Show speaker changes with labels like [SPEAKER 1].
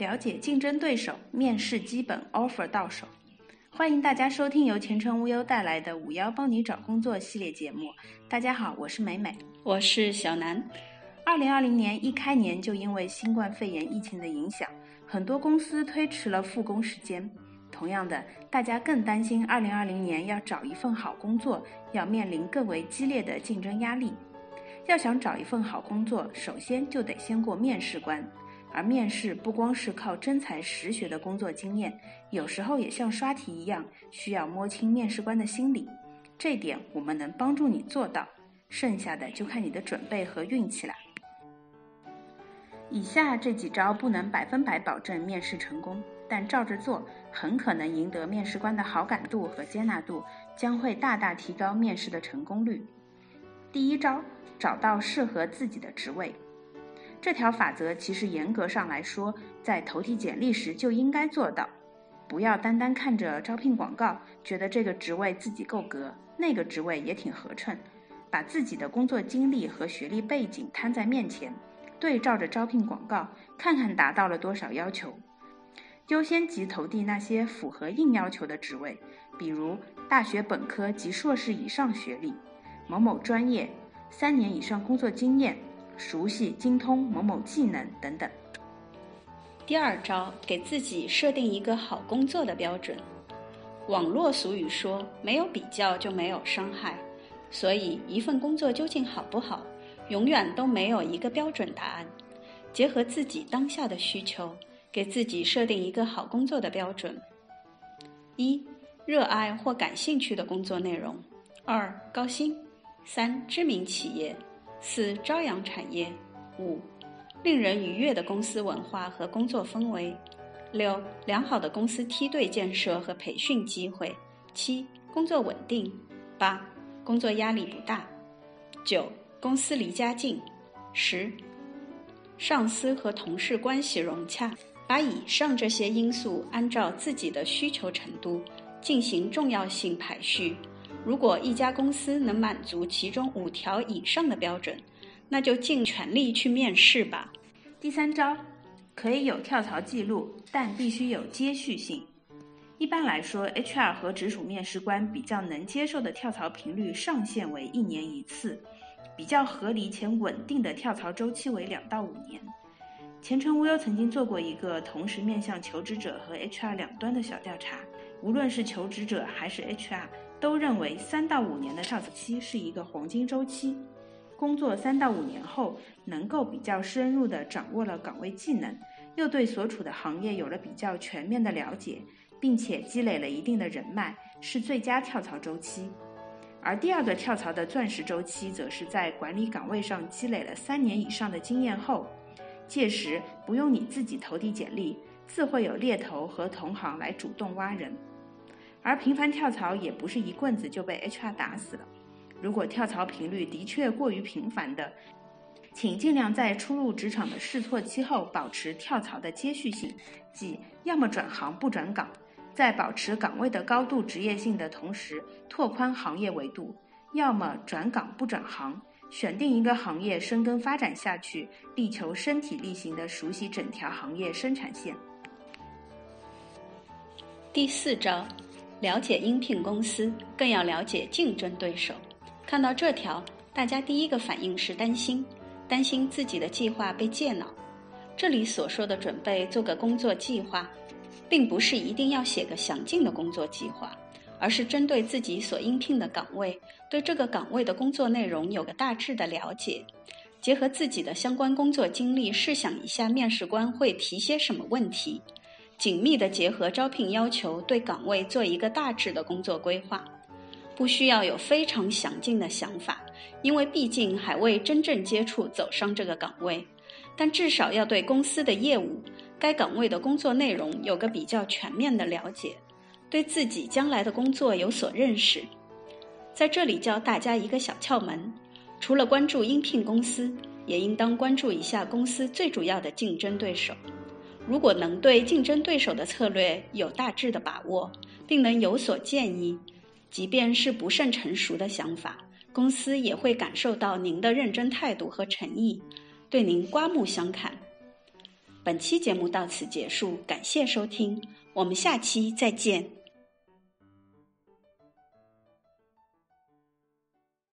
[SPEAKER 1] 了解竞争对手，面试基本 offer 到手。欢迎大家收听由前程无忧带来的“五幺帮你找工作”系列节目。大家好，我是美美，
[SPEAKER 2] 我是小南。
[SPEAKER 1] 二零二零年一开年就因为新冠肺炎疫情的影响，很多公司推迟了复工时间。同样的，大家更担心二零二零年要找一份好工作，要面临更为激烈的竞争压力。要想找一份好工作，首先就得先过面试关。而面试不光是靠真才实学的工作经验，有时候也像刷题一样，需要摸清面试官的心理。这点我们能帮助你做到，剩下的就看你的准备和运气了。以下这几招不能百分百保证面试成功，但照着做，很可能赢得面试官的好感度和接纳度，将会大大提高面试的成功率。第一招，找到适合自己的职位。这条法则其实严格上来说，在投递简历时就应该做到。不要单单看着招聘广告，觉得这个职位自己够格，那个职位也挺合衬。把自己的工作经历和学历背景摊在面前，对照着招聘广告，看看达到了多少要求。优先级投递那些符合硬要求的职位，比如大学本科及硕士以上学历，某某专业，三年以上工作经验。熟悉、精通某某技能等等。
[SPEAKER 2] 第二招，给自己设定一个好工作的标准。网络俗语说：“没有比较就没有伤害。”所以，一份工作究竟好不好，永远都没有一个标准答案。结合自己当下的需求，给自己设定一个好工作的标准：一、热爱或感兴趣的工作内容；二、高薪；三、知名企业。四、朝阳产业；五、令人愉悦的公司文化和工作氛围；六、良好的公司梯队建设和培训机会；七、工作稳定；八、工作压力不大；九、公司离家近；十、上司和同事关系融洽。把以上这些因素按照自己的需求程度进行重要性排序。如果一家公司能满足其中五条以上的标准，那就尽全力去面试吧。
[SPEAKER 1] 第三招，可以有跳槽记录，但必须有接续性。一般来说，HR 和直属面试官比较能接受的跳槽频率上限为一年一次，比较合理且稳定的跳槽周期为两到五年。前程无忧曾经做过一个同时面向求职者和 HR 两端的小调查，无论是求职者还是 HR。都认为三到五年的跳槽期是一个黄金周期，工作三到五年后，能够比较深入地掌握了岗位技能，又对所处的行业有了比较全面的了解，并且积累了一定的人脉，是最佳跳槽周期。而第二个跳槽的钻石周期，则是在管理岗位上积累了三年以上的经验后，届时不用你自己投递简历，自会有猎头和同行来主动挖人。而频繁跳槽也不是一棍子就被 HR 打死了。如果跳槽频率的确过于频繁的，请尽量在初入职场的试错期后保持跳槽的接续性，即要么转行不转岗，在保持岗位的高度职业性的同时拓宽行业维度；要么转岗不转行，选定一个行业深耕发展下去，力求身体力行的熟悉整条行业生产线。
[SPEAKER 2] 第四招。了解应聘公司，更要了解竞争对手。看到这条，大家第一个反应是担心，担心自己的计划被借脑。这里所说的准备做个工作计划，并不是一定要写个详尽的工作计划，而是针对自己所应聘的岗位，对这个岗位的工作内容有个大致的了解，结合自己的相关工作经历，试想一下面试官会提些什么问题。紧密地结合招聘要求，对岗位做一个大致的工作规划，不需要有非常详尽的想法，因为毕竟还未真正接触走上这个岗位。但至少要对公司的业务、该岗位的工作内容有个比较全面的了解，对自己将来的工作有所认识。在这里教大家一个小窍门：除了关注应聘公司，也应当关注一下公司最主要的竞争对手。如果能对竞争对手的策略有大致的把握，并能有所建议，即便是不甚成熟的想法，公司也会感受到您的认真态度和诚意，对您刮目相看。本期节目到此结束，感谢收听，我们下期再见。